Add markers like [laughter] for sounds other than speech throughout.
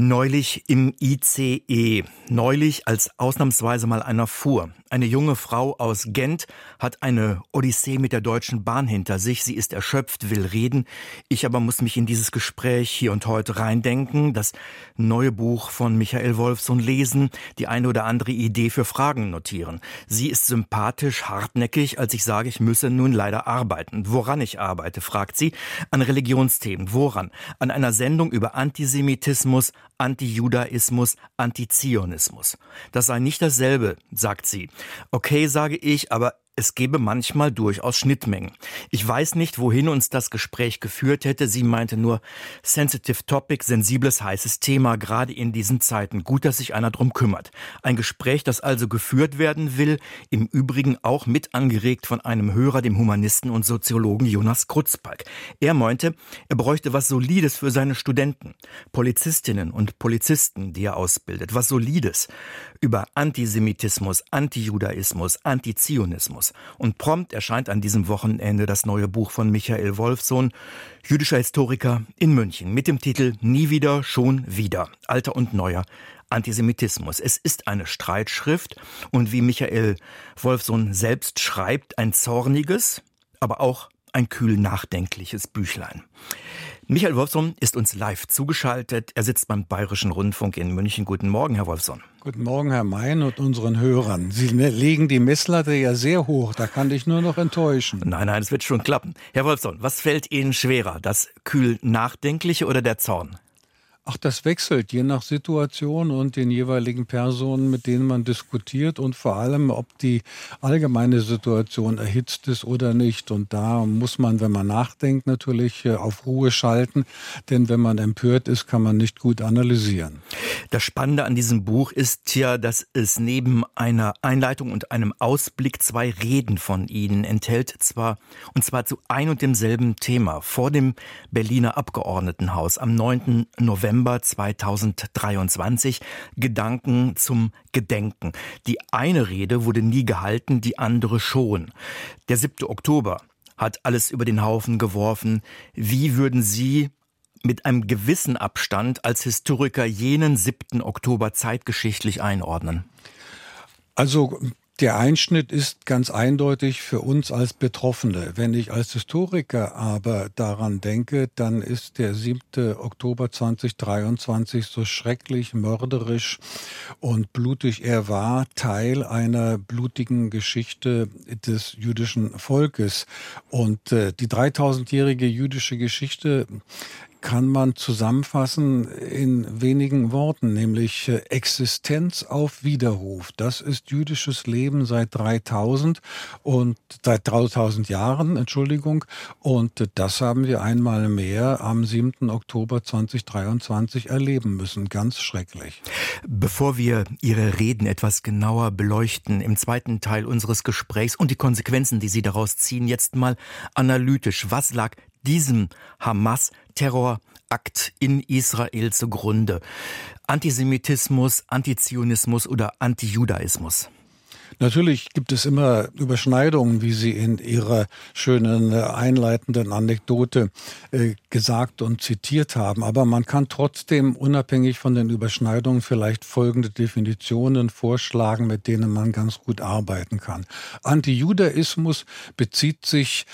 Neulich im ICE. Neulich, als ausnahmsweise mal einer fuhr. Eine junge Frau aus Gent hat eine Odyssee mit der Deutschen Bahn hinter sich. Sie ist erschöpft, will reden. Ich aber muss mich in dieses Gespräch hier und heute reindenken, das neue Buch von Michael Wolfson lesen, die eine oder andere Idee für Fragen notieren. Sie ist sympathisch, hartnäckig, als ich sage, ich müsse nun leider arbeiten. Woran ich arbeite, fragt sie. An Religionsthemen. Woran? An einer Sendung über Antisemitismus, Antijudaismus, Antizionismus. Das sei nicht dasselbe, sagt sie. Okay, sage ich, aber es gebe manchmal durchaus Schnittmengen. Ich weiß nicht, wohin uns das Gespräch geführt hätte. Sie meinte nur, sensitive topic, sensibles, heißes Thema, gerade in diesen Zeiten. Gut, dass sich einer drum kümmert. Ein Gespräch, das also geführt werden will, im Übrigen auch mit angeregt von einem Hörer, dem Humanisten und Soziologen Jonas Krutzbalk. Er meinte, er bräuchte was Solides für seine Studenten, Polizistinnen und Polizisten, die er ausbildet. Was Solides über Antisemitismus, Antijudaismus, Antizionismus. Und prompt erscheint an diesem Wochenende das neue Buch von Michael Wolfsohn, jüdischer Historiker in München, mit dem Titel Nie wieder, schon wieder, alter und neuer Antisemitismus. Es ist eine Streitschrift und wie Michael Wolfsohn selbst schreibt, ein zorniges, aber auch ein kühl nachdenkliches Büchlein. Michael Wolfson ist uns live zugeschaltet. Er sitzt beim Bayerischen Rundfunk in München. Guten Morgen, Herr Wolfson. Guten Morgen, Herr Mein und unseren Hörern. Sie ne-, legen die Messlatte ja sehr hoch. Da kann ich nur noch enttäuschen. Nein, nein, es wird schon klappen. Herr Wolfson, was fällt Ihnen schwerer? Das kühl Nachdenkliche oder der Zorn? Ach, das wechselt je nach Situation und den jeweiligen Personen, mit denen man diskutiert und vor allem, ob die allgemeine Situation erhitzt ist oder nicht. Und da muss man, wenn man nachdenkt, natürlich äh, auf Ruhe schalten, denn wenn man empört ist, kann man nicht gut analysieren. Das Spannende an diesem Buch ist ja, dass es neben einer Einleitung und einem Ausblick zwei Reden von Ihnen enthält, zwar und zwar zu ein und demselben Thema vor dem Berliner Abgeordnetenhaus am 9. November November 2023 Gedanken zum Gedenken. Die eine Rede wurde nie gehalten, die andere schon. Der 7. Oktober hat alles über den Haufen geworfen. Wie würden Sie mit einem gewissen Abstand als Historiker jenen 7. Oktober zeitgeschichtlich einordnen? Also der Einschnitt ist ganz eindeutig für uns als Betroffene. Wenn ich als Historiker aber daran denke, dann ist der 7. Oktober 2023 so schrecklich, mörderisch und blutig er war, Teil einer blutigen Geschichte des jüdischen Volkes. Und äh, die 3000-jährige jüdische Geschichte kann man zusammenfassen in wenigen Worten, nämlich äh, Existenz auf Widerruf. Das ist jüdisches Leben seit 3000 und seit 3000 Jahren, Entschuldigung. Und das haben wir einmal mehr am 7. Oktober 2023 erleben müssen. Ganz schrecklich. Bevor wir Ihre Reden etwas genauer beleuchten, im zweiten Teil unseres Gesprächs und die Konsequenzen, die Sie daraus ziehen, jetzt mal analytisch. Was lag diesem Hamas-Terrorakt in Israel zugrunde? Antisemitismus, Antizionismus oder Antijudaismus? Natürlich gibt es immer Überschneidungen, wie Sie in Ihrer schönen äh, einleitenden Anekdote äh, gesagt und zitiert haben. Aber man kann trotzdem unabhängig von den Überschneidungen vielleicht folgende Definitionen vorschlagen, mit denen man ganz gut arbeiten kann. Antijudaismus bezieht sich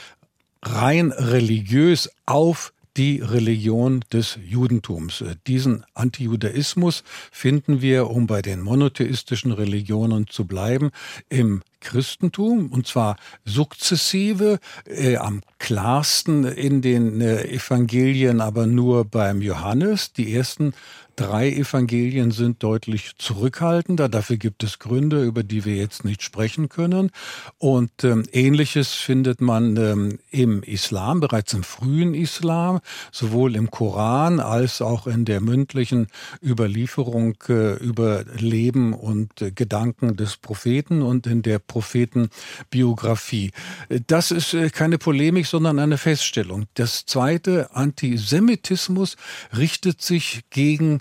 rein religiös auf die Religion des Judentums. Diesen Antijudaismus finden wir, um bei den monotheistischen Religionen zu bleiben, im Christentum und zwar sukzessive, äh, am klarsten in den äh, Evangelien, aber nur beim Johannes. Die ersten drei Evangelien sind deutlich zurückhaltender. Dafür gibt es Gründe, über die wir jetzt nicht sprechen können. Und ähm, ähnliches findet man ähm, im Islam, bereits im frühen Islam, sowohl im Koran als auch in der mündlichen Überlieferung äh, über Leben und äh, Gedanken des Propheten und in der Prophetenbiografie. Das ist äh, keine Polemik, sondern eine Feststellung. Das zweite, Antisemitismus richtet sich gegen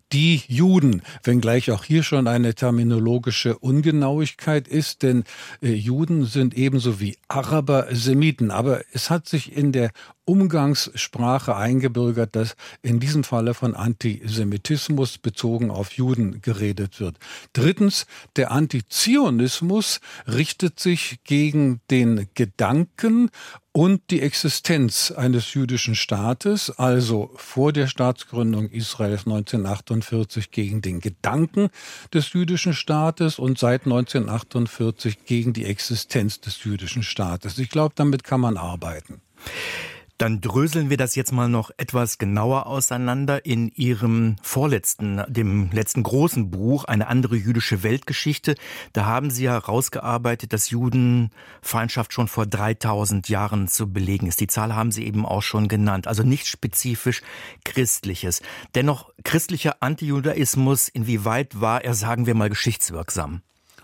die Juden, wenngleich auch hier schon eine terminologische Ungenauigkeit ist, denn äh, Juden sind ebenso wie Araber Semiten. Aber es hat sich in der Umgangssprache eingebürgert, dass in diesem Falle von Antisemitismus bezogen auf Juden geredet wird. Drittens, der Antizionismus richtet sich gegen den Gedanken und die Existenz eines jüdischen Staates, also vor der Staatsgründung Israels 1948 gegen den Gedanken des jüdischen Staates und seit 1948 gegen die Existenz des jüdischen Staates. Ich glaube, damit kann man arbeiten. Dann dröseln wir das jetzt mal noch etwas genauer auseinander in Ihrem vorletzten, dem letzten großen Buch, eine andere jüdische Weltgeschichte. Da haben Sie herausgearbeitet, dass Judenfeindschaft schon vor 3000 Jahren zu belegen ist. Die Zahl haben Sie eben auch schon genannt. Also nicht spezifisch christliches. Dennoch christlicher Antijudaismus, inwieweit war er, sagen wir mal, geschichtswirksam?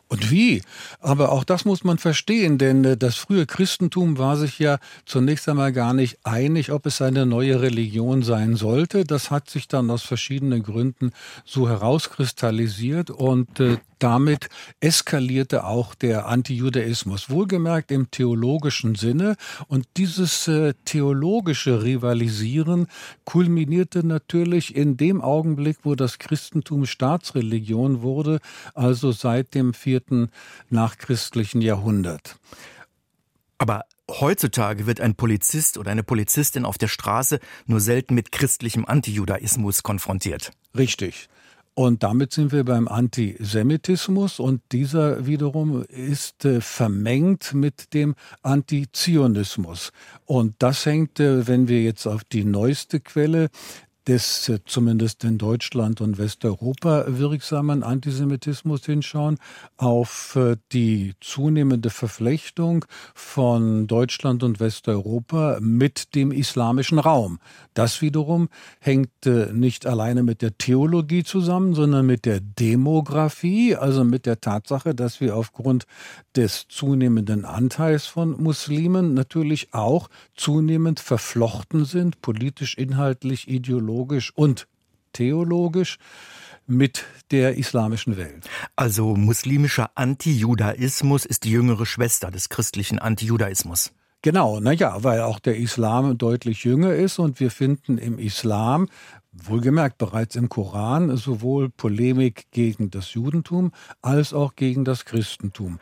Und wie? Aber auch das muss man verstehen, denn äh, das frühe Christentum war sich ja zunächst einmal gar nicht einig, ob es eine neue Religion sein sollte. Das hat sich dann aus verschiedenen Gründen so herauskristallisiert und äh, damit eskalierte auch der Antijudaismus, wohlgemerkt im theologischen Sinne. Und dieses äh, theologische Rivalisieren kulminierte natürlich in dem Augenblick, wo das Christentum Staatsreligion wurde, also seit dem vierten nachchristlichen Jahrhundert. Aber heutzutage wird ein Polizist oder eine Polizistin auf der Straße nur selten mit christlichem Antijudaismus konfrontiert. Richtig. Und damit sind wir beim Antisemitismus und dieser wiederum ist äh, vermengt mit dem Antizionismus. Und das hängt, äh, wenn wir jetzt auf die neueste Quelle des äh, zumindest in Deutschland und Westeuropa wirksamen Antisemitismus hinschauen, auf äh, die zunehmende Verflechtung von Deutschland und Westeuropa mit dem islamischen Raum. Das wiederum hängt äh, nicht alleine mit der Theologie zusammen, sondern mit der Demografie, also mit der Tatsache, dass wir aufgrund des zunehmenden Anteils von Muslimen natürlich auch zunehmend verflochten sind, politisch, inhaltlich, ideologisch theologisch und theologisch mit der islamischen Welt. Also muslimischer Antijudaismus ist die jüngere Schwester des christlichen Antijudaismus. Genau, naja, weil auch der Islam deutlich jünger ist und wir finden im Islam, wohlgemerkt bereits im Koran, sowohl Polemik gegen das Judentum als auch gegen das Christentum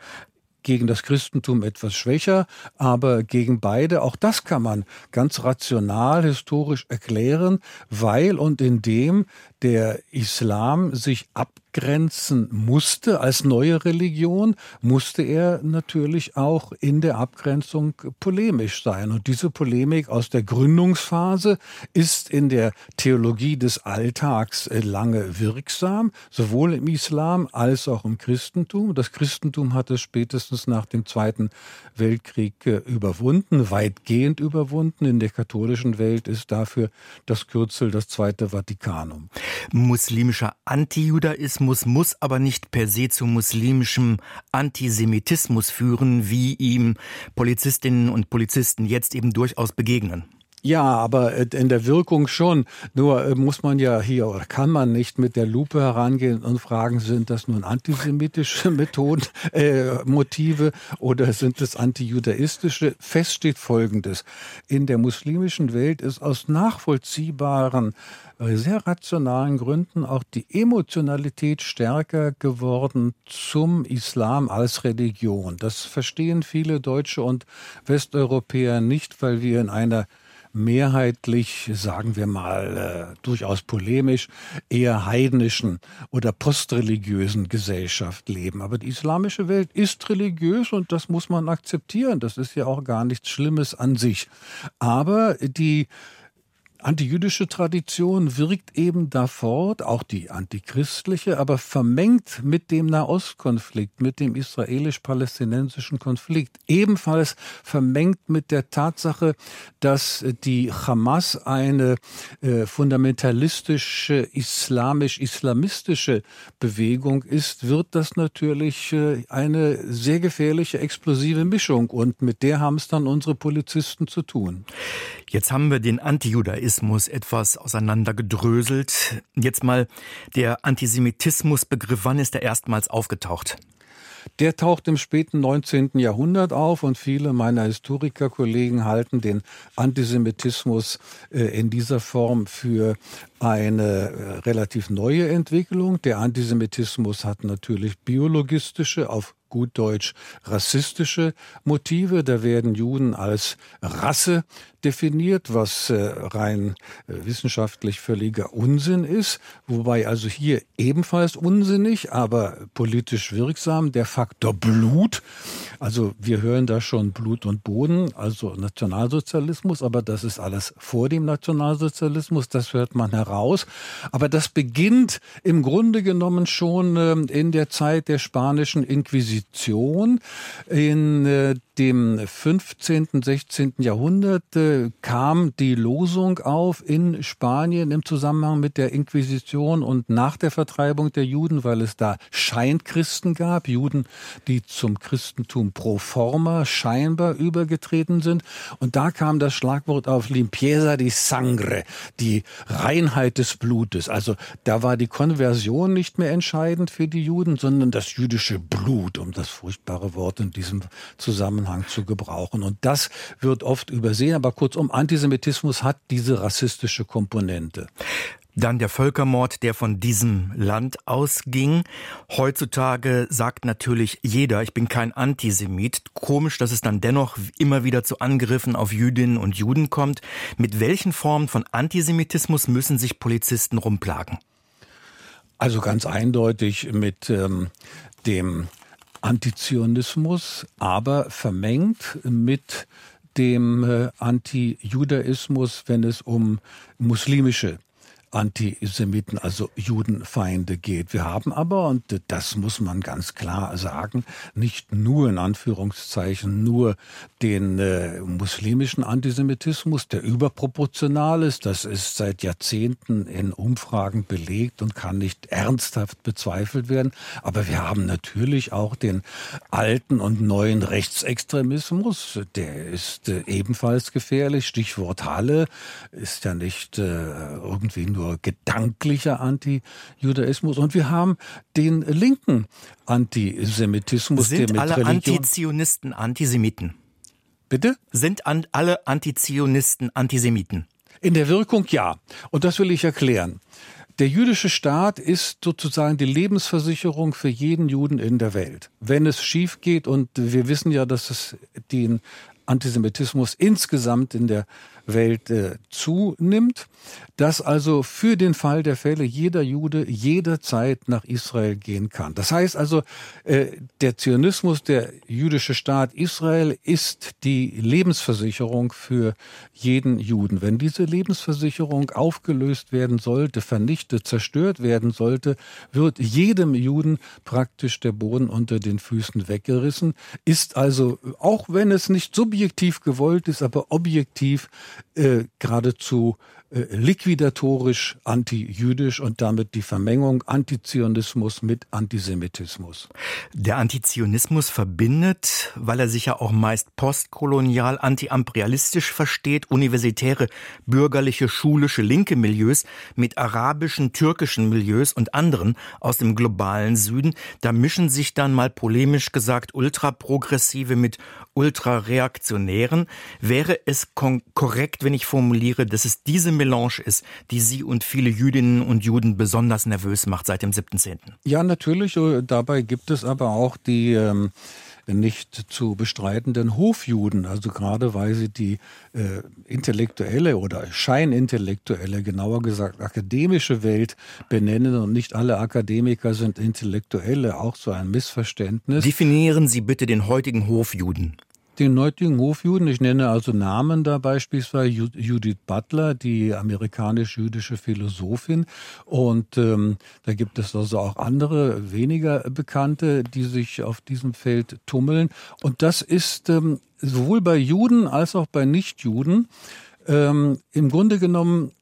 gegen das Christentum etwas schwächer, aber gegen beide, auch das kann man ganz rational historisch erklären, weil und indem der Islam sich ab abgrenzen musste als neue Religion, musste er natürlich auch in der Abgrenzung polemisch sein. Und diese Polemik aus der Gründungsphase ist in der Theologie des Alltags äh, lange wirksam, sowohl im Islam als auch im Christentum. Das Christentum hat es spätestens nach dem Zweiten Weltkrieg äh, überwunden, weitgehend überwunden. In der katholischen Welt ist dafür das Kürzel das Zweite Vatikanum. Muslimischer Antijudaismus Islamismus muss aber nicht per se zu muslimischem Antisemitismus führen, wie ihm Polizistinnen und Polizisten jetzt eben durchaus begegnen. Ja, aber äh, in der Wirkung schon. Nur äh, muss man ja hier oder kann man nicht mit der Lupe herangehen und fragen, sind das nun antisemitische [laughs] Methoden, äh, Motive oder sind es antijudaistische? Fest steht Folgendes. In der muslimischen Welt ist aus nachvollziehbaren äh, sehr rationalen Gründen auch die Emotionalität stärker geworden zum Islam als Religion. Das verstehen viele Deutsche und Westeuropäer nicht, weil wir in einer mehrheitlich, sagen wir mal, äh, durchaus polemisch, eher heidnischen oder postreligiösen Gesellschaft leben. Aber die islamische Welt ist religiös und das muss man akzeptieren. Das ist ja auch gar nichts Schlimmes an sich. Aber die antijüdische Tradition wirkt eben da fort, auch die antichristliche, aber vermengt mit dem Nahostkonflikt, mit dem israelisch-palästinensischen Konflikt, ebenfalls vermengt mit der Tatsache, dass die Hamas eine äh, fundamentalistische, islamisch-islamistische Bewegung ist, wird das natürlich äh, eine sehr gefährliche, explosive Mischung und mit der haben es dann unsere Polizisten zu tun. Jetzt haben wir den Antijudaismus etwas auseinandergedröselt. Jetzt mal der Antisemitismusbegriff. Wann ist er erstmals aufgetaucht? Der taucht im späten 19. Jahrhundert auf und viele meiner Historikerkollegen halten den Antisemitismus äh, in dieser Form für eine äh, relativ neue Entwicklung. Der Antisemitismus hat natürlich biologistische, auf gut Deutsch rassistische Motive. Da werden Juden als Rasse definiert, was äh, rein äh, wissenschaftlich völliger Unsinn ist, wobei also hier ebenfalls unsinnig, aber politisch wirksam der Faktor Blut. Also wir hören da schon Blut und Boden, also Nationalsozialismus, aber das ist alles vor dem Nationalsozialismus, das hört man heraus. Aber das beginnt im Grunde genommen schon äh, in der Zeit der spanischen Inquisition, in äh, dem 15., 16. Jahrhundert äh, kam die Losung auf in Spanien im Zusammenhang mit der Inquisition und nach der Vertreibung der Juden, weil es da Scheinkristen gab, Juden, die zum Christentum pro forma scheinbar übergetreten sind. Und da kam das Schlagwort auf Limpieza di Sangre, die Reinheit des Blutes. Also da war die Konversion nicht mehr entscheidend für die Juden, sondern das jüdische Blut, um das furchtbare Wort in diesem Zusammenhang zu gebrauchen. Und das wird oft übersehen. Aber kurzum, Antisemitismus hat diese rassistische Komponente. Dann der Völkermord, der von diesem Land ausging. Heutzutage sagt natürlich jeder, ich bin kein Antisemit. Komisch, dass es dann dennoch immer wieder zu Angriffen auf Jüdinnen und Juden kommt. Mit welchen Formen von Antisemitismus müssen sich Polizisten rumplagen? Also ganz eindeutig mit ähm, dem Antizionismus, aber vermengt mit dem äh, Antijudaismus, wenn es um muslimische Antisemiten, also Judenfeinde geht. Wir haben aber, und das muss man ganz klar sagen, nicht nur in Anführungszeichen nur den äh, muslimischen Antisemitismus, der überproportional ist. Das ist seit Jahrzehnten in Umfragen belegt und kann nicht ernsthaft bezweifelt werden. Aber wir haben natürlich auch den alten und neuen Rechtsextremismus. Der ist äh, ebenfalls gefährlich. Stichwort Halle ist ja nicht äh, irgendwie nur gedanklicher Antijudaismus und wir haben den linken Antisemitismus. Sind der mit alle Religion Antizionisten Antisemiten? Bitte? Sind an, alle Antizionisten Antisemiten? In der Wirkung ja. Und das will ich erklären. Der jüdische Staat ist sozusagen die Lebensversicherung für jeden Juden in der Welt. Wenn es schief geht, und wir wissen ja, dass es den Antisemitismus insgesamt in der Welt äh, zunimmt, dass also für den Fall der Fälle jeder Jude jederzeit nach Israel gehen kann. Das heißt also, äh, der Zionismus, der jüdische Staat Israel ist die Lebensversicherung für jeden Juden. Wenn diese Lebensversicherung aufgelöst werden sollte, vernichtet, zerstört werden sollte, wird jedem Juden praktisch der Boden unter den Füßen weggerissen, ist also, auch wenn es nicht subjektiv gewollt ist, aber objektiv äh, geradezu liquidatorisch antijüdisch und damit die Vermengung Antizionismus mit Antisemitismus. Der Antizionismus verbindet, weil er sich ja auch meist postkolonial antiimperialistisch versteht, universitäre, bürgerliche, schulische, linke Milieus mit arabischen, türkischen Milieus und anderen aus dem globalen Süden. Da mischen sich dann mal polemisch gesagt ultraprogressive mit ultrareaktionären. Wäre es korrekt, wenn ich formuliere, dass es diese Melange ist, die Sie und viele Jüdinnen und Juden besonders nervös macht seit dem 7.10.? Ja, natürlich. Äh, dabei gibt es aber auch die ähm, nicht zu bestreitenden Hofjuden, also gerade weil sie die äh, intellektuelle oder scheinintellektuelle, genauer gesagt akademische Welt benennen und nicht alle Akademiker sind Intellektuelle, auch so ein Missverständnis. Definieren Sie bitte den heutigen Hofjuden den heutigen Hofjuden. Ich nenne also Namen da beispielsweise Judith Butler, die amerikanisch-jüdische Philosophin. Und ähm, da gibt es also auch andere, weniger bekannte, die sich auf diesem Feld tummeln. Und das ist ähm, sowohl bei Juden als auch bei Nichtjuden ähm, im Grunde genommen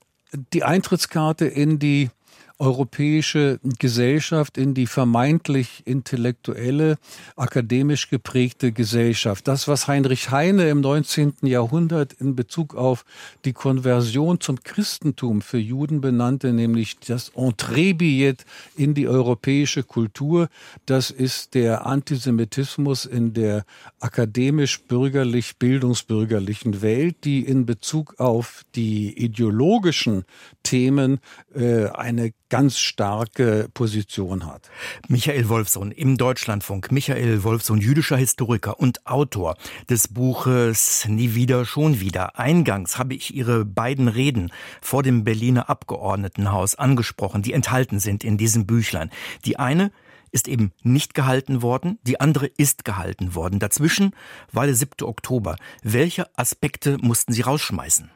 die Eintrittskarte in die europäische Gesellschaft in die vermeintlich intellektuelle, akademisch geprägte Gesellschaft. Das, was Heinrich Heine im 19. Jahrhundert in Bezug auf die Konversion zum Christentum für Juden benannte, nämlich das Entrebillet in die europäische Kultur, das ist der Antisemitismus in der akademisch-bürgerlich, bildungsbürgerlichen Welt, die in Bezug auf die ideologischen Themen äh, eine ganz starke Position hat. Michael Wolfsohn im Deutschlandfunk. Michael Wolfsohn, jüdischer Historiker und Autor des Buches Nie wieder, schon wieder. Eingangs habe ich Ihre beiden Reden vor dem Berliner Abgeordnetenhaus angesprochen, die enthalten sind in diesem Büchlein. Die eine ist eben nicht gehalten worden, die andere ist gehalten worden. Dazwischen war der 7. Oktober. Welche Aspekte mussten Sie rausschmeißen?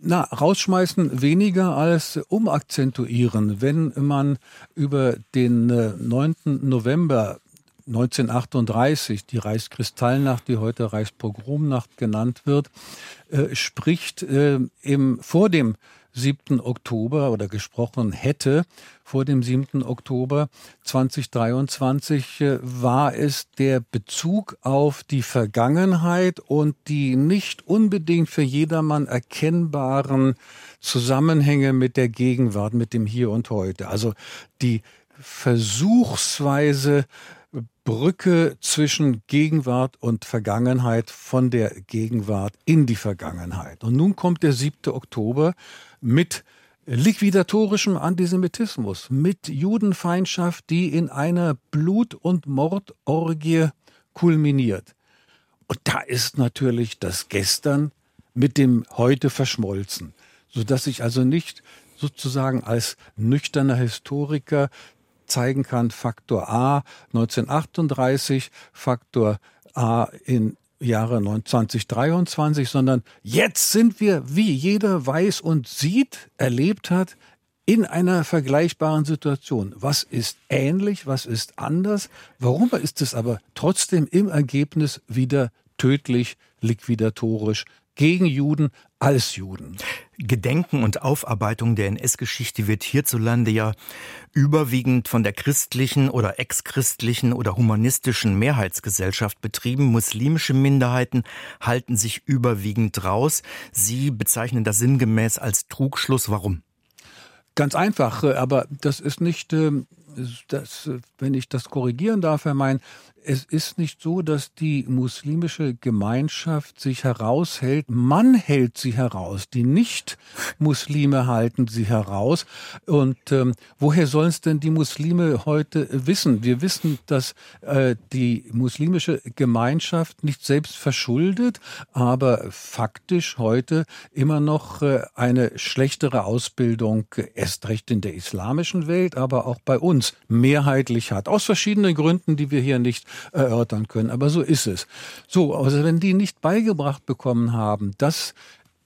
Na, rausschmeißen weniger als umakzentuieren. Wenn man über den 9. Äh, November 1938, die Reichskristallnacht, die heute Reichspogromnacht genannt wird, äh, spricht äh, im, vor dem 7. Oktober oder gesprochen hätte vor dem 7. Oktober 2023, äh, war es der Bezug auf die Vergangenheit und die nicht unbedingt für jedermann erkennbaren Zusammenhänge mit der Gegenwart, mit dem Hier und Heute. Also die versuchsweise Brücke zwischen Gegenwart und Vergangenheit von der Gegenwart in die Vergangenheit. Und nun kommt der 7. Oktober mit liquidatorischem Antisemitismus, mit Judenfeindschaft, die in einer Blut- und Mordorgie kulminiert. Und da ist natürlich das Gestern mit dem Heute verschmolzen, so dass ich also nicht sozusagen als nüchterner Historiker zeigen kann, Faktor A 1938, Faktor A in Jahre 2023, sondern jetzt sind wir, wie jeder weiß und sieht, erlebt hat, in einer vergleichbaren Situation. Was ist ähnlich, was ist anders? Warum ist es aber trotzdem im Ergebnis wieder tödlich, liquidatorisch gegen Juden als Juden? Gedenken und Aufarbeitung der NS-Geschichte wird hierzulande ja überwiegend von der christlichen oder exchristlichen oder humanistischen Mehrheitsgesellschaft betrieben. Muslimische Minderheiten halten sich überwiegend raus. Sie bezeichnen das sinngemäß als Trugschluss. Warum? Ganz einfach, aber das ist nicht, ähm, das, wenn ich das korrigieren darf, Herr Mein, es ist nicht so, dass die muslimische Gemeinschaft sich heraushält. Man hält sie heraus. Die Nicht-Muslime halten sie heraus. Und ähm, woher sollen es denn die Muslime heute wissen? Wir wissen, dass äh, die muslimische Gemeinschaft nicht selbst verschuldet, aber faktisch heute immer noch äh, eine schlechtere Ausbildung, erst recht in der islamischen Welt, aber auch bei uns mehrheitlich hat. Aus verschiedenen Gründen, die wir hier nicht erörtern können. Aber so ist es. So, also wenn die nicht beigebracht bekommen haben, dass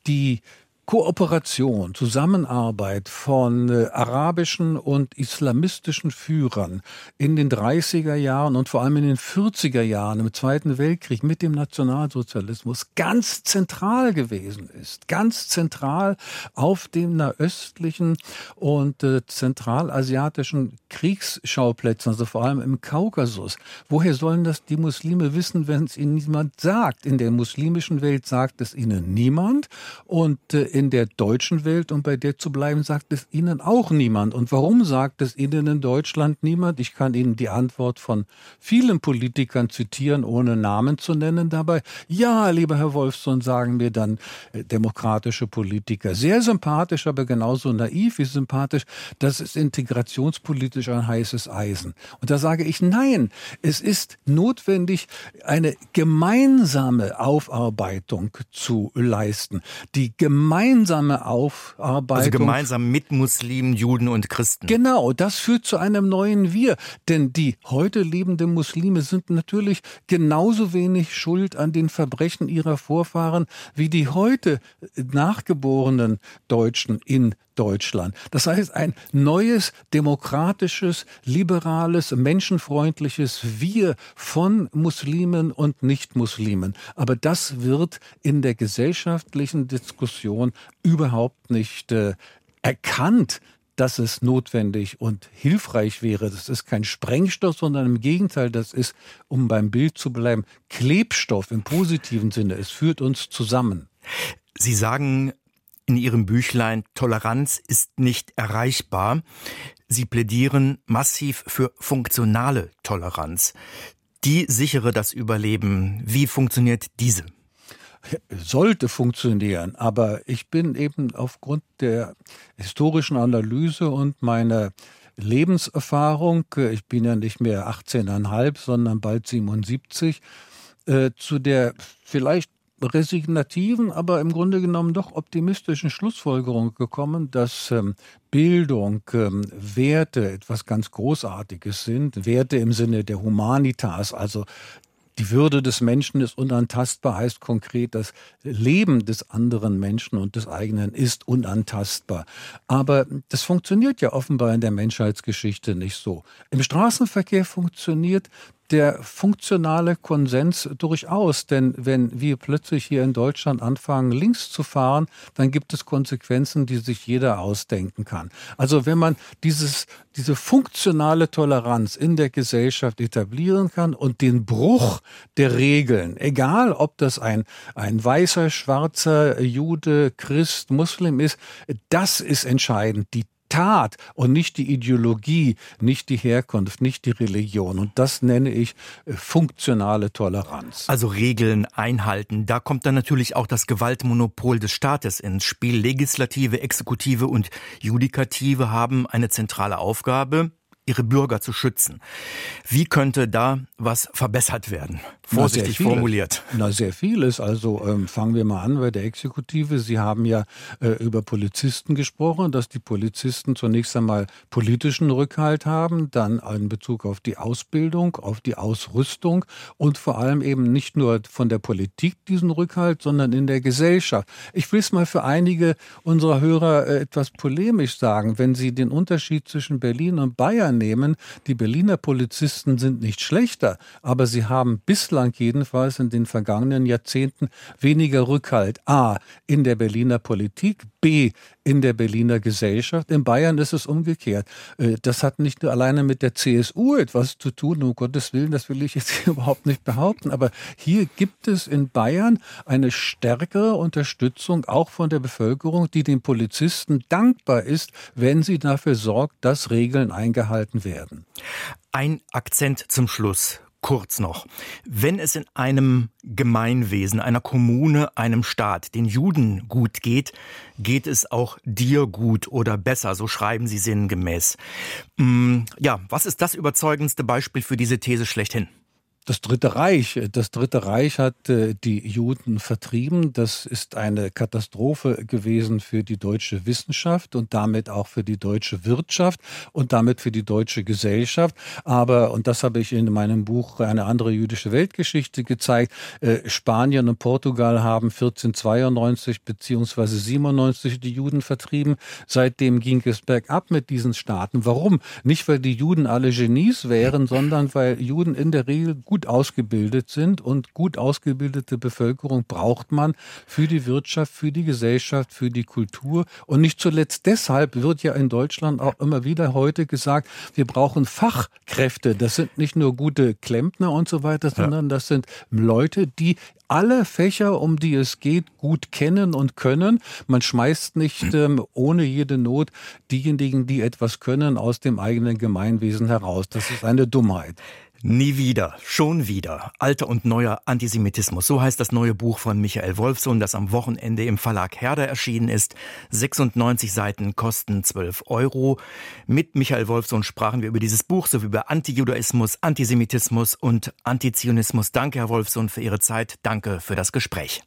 die Kooperation, Zusammenarbeit von äh, arabischen und islamistischen Führern in den 30er Jahren und vor allem in den 40er Jahren im Zweiten Weltkrieg mit dem Nationalsozialismus ganz zentral gewesen ist. Ganz zentral auf dem nahöstlichen und äh, zentralasiatischen Kriegsschauplätzen, also vor allem im Kaukasus. Woher sollen das die Muslime wissen, wenn es ihnen niemand sagt? In der muslimischen Welt sagt es ihnen niemand und äh, in der deutschen Welt, um bei der zu bleiben, sagt es Ihnen auch niemand. Und warum sagt es Ihnen in Deutschland niemand? Ich kann Ihnen die Antwort von vielen Politikern zitieren, ohne Namen zu nennen dabei. Ja, lieber Herr Wolfson, sagen mir dann äh, demokratische Politiker. Sehr sympathisch, aber genauso naiv wie sympathisch. Das ist integrationspolitisch ein heißes Eisen. Und da sage ich, nein, es ist notwendig, eine gemeinsame Aufarbeitung zu leisten. Die gemeinsame gemeinsame Aufarbeitung. Also gemeinsam mit Muslimen, Juden und Christen. Genau, das führt zu einem neuen Wir. Denn die heute lebenden Muslime sind natürlich genauso wenig schuld an den Verbrechen ihrer Vorfahren wie die heute nachgeborenen Deutschen in Deutschland. Das heißt, ein neues, demokratisches, liberales, menschenfreundliches Wir von Muslimen und Nichtmuslimen. Aber das wird in der gesellschaftlichen Diskussion überhaupt nicht äh, erkannt dass es notwendig und hilfreich wäre. Das ist kein Sprengstoff, sondern im Gegenteil, das ist, um beim Bild zu bleiben, Klebstoff im positiven Sinne. Es führt uns zusammen. Sie sagen in Ihrem Büchlein, Toleranz ist nicht erreichbar. Sie plädieren massiv für funktionale Toleranz. Die sichere das Überleben. Wie funktioniert diese? sollte funktionieren. Aber ich bin eben aufgrund der historischen Analyse und meiner Lebenserfahrung, ich bin ja nicht mehr 18,5, sondern bald 77, äh, zu der vielleicht resignativen, aber im Grunde genommen doch optimistischen Schlussfolgerung gekommen, dass ähm, Bildung, ähm, Werte etwas ganz Großartiges sind. Werte im Sinne der Humanitas, also die Würde des Menschen ist unantastbar, heißt konkret, das Leben des anderen Menschen und des eigenen ist unantastbar. Aber das funktioniert ja offenbar in der Menschheitsgeschichte nicht so. Im Straßenverkehr funktioniert der funktionale Konsens durchaus. Denn wenn wir plötzlich hier in Deutschland anfangen, links zu fahren, dann gibt es Konsequenzen, die sich jeder ausdenken kann. Also wenn man dieses, diese funktionale Toleranz in der Gesellschaft etablieren kann und den Bruch der Regeln, egal ob das ein, ein weißer, schwarzer Jude, Christ, Muslim ist, das ist entscheidend. Die Tat und nicht die Ideologie, nicht die Herkunft, nicht die Religion. Und das nenne ich äh, funktionale Toleranz. Also Regeln einhalten. Da kommt dann natürlich auch das Gewaltmonopol des Staates ins Spiel. Legislative, Exekutive und Judikative haben eine zentrale Aufgabe ihre Bürger zu schützen. Wie könnte da was verbessert werden? Vorsichtig Na, formuliert. Na, sehr vieles. Also ähm, fangen wir mal an bei der Exekutive. Sie haben ja äh, über Polizisten gesprochen, dass die Polizisten zunächst einmal politischen Rückhalt haben, dann in Bezug auf die Ausbildung, auf die Ausrüstung und vor allem eben nicht nur von der Politik diesen Rückhalt, sondern in der Gesellschaft. Ich will es mal für einige unserer Hörer äh, etwas polemisch sagen. Wenn Sie den Unterschied zwischen Berlin und Bayern nehmen, die Berliner Polizisten sind nicht schlechter, aber sie haben bislang jedenfalls in den vergangenen Jahrzehnten weniger Rückhalt. A. in der Berliner Politik, B. in der Berliner Gesellschaft. In Bayern ist es umgekehrt. Äh, das hat nicht nur alleine mit der CSU etwas zu tun, um Gottes Willen, das will ich jetzt [laughs] überhaupt nicht behaupten, aber hier gibt es in Bayern eine stärkere Unterstützung auch von der Bevölkerung, die den Polizisten dankbar ist, wenn sie dafür sorgt, dass Regeln eingehalten werden. Ein Akzent zum Schluss kurz noch. Wenn es in einem Gemeinwesen, einer Kommune, einem Staat den Juden gut geht, geht es auch dir gut oder besser, so schreiben sie sinngemäß. Mm, ja, was ist das überzeugendste Beispiel für diese These schlechthin? Das Dritte Reich, das Dritte Reich hat äh, die Juden vertrieben. Das ist eine Katastrophe gewesen für die deutsche Wissenschaft und damit auch für die deutsche Wirtschaft und damit für die deutsche Gesellschaft. Aber, und das habe ich in meinem Buch eine andere jüdische Weltgeschichte gezeigt, äh, Spanien und Portugal haben 1492 beziehungsweise 97 die Juden vertrieben. Seitdem ging es bergab mit diesen Staaten. Warum? Nicht, weil die Juden alle Genies wären, sondern weil Juden in der Regel gut ausgebildet sind und gut ausgebildete Bevölkerung braucht man für die Wirtschaft, für die Gesellschaft, für die Kultur. Und nicht zuletzt deshalb wird ja in Deutschland auch immer wieder heute gesagt, wir brauchen Fachkräfte. Das sind nicht nur gute Klempner und so weiter, sondern das sind Leute, die alle Fächer, um die es geht, gut kennen und können. Man schmeißt nicht [clears throat] ähm, ohne jede Not diejenigen, die etwas können, aus dem eigenen Gemeinwesen heraus. Das ist eine Dummheit. Nie wieder, schon wieder. Alter und neuer Antisemitismus. So heißt das neue Buch von Michael Wolfsohn, das am Wochenende im Verlag Herder erschienen ist. 96 Seiten kosten 12 Euro. Mit Michael Wolfsohn sprachen wir über dieses Buch sowie über Antijudaismus, Antisemitismus und Antizionismus. Danke, Herr Wolfsohn, für Ihre Zeit. Danke für das Gespräch.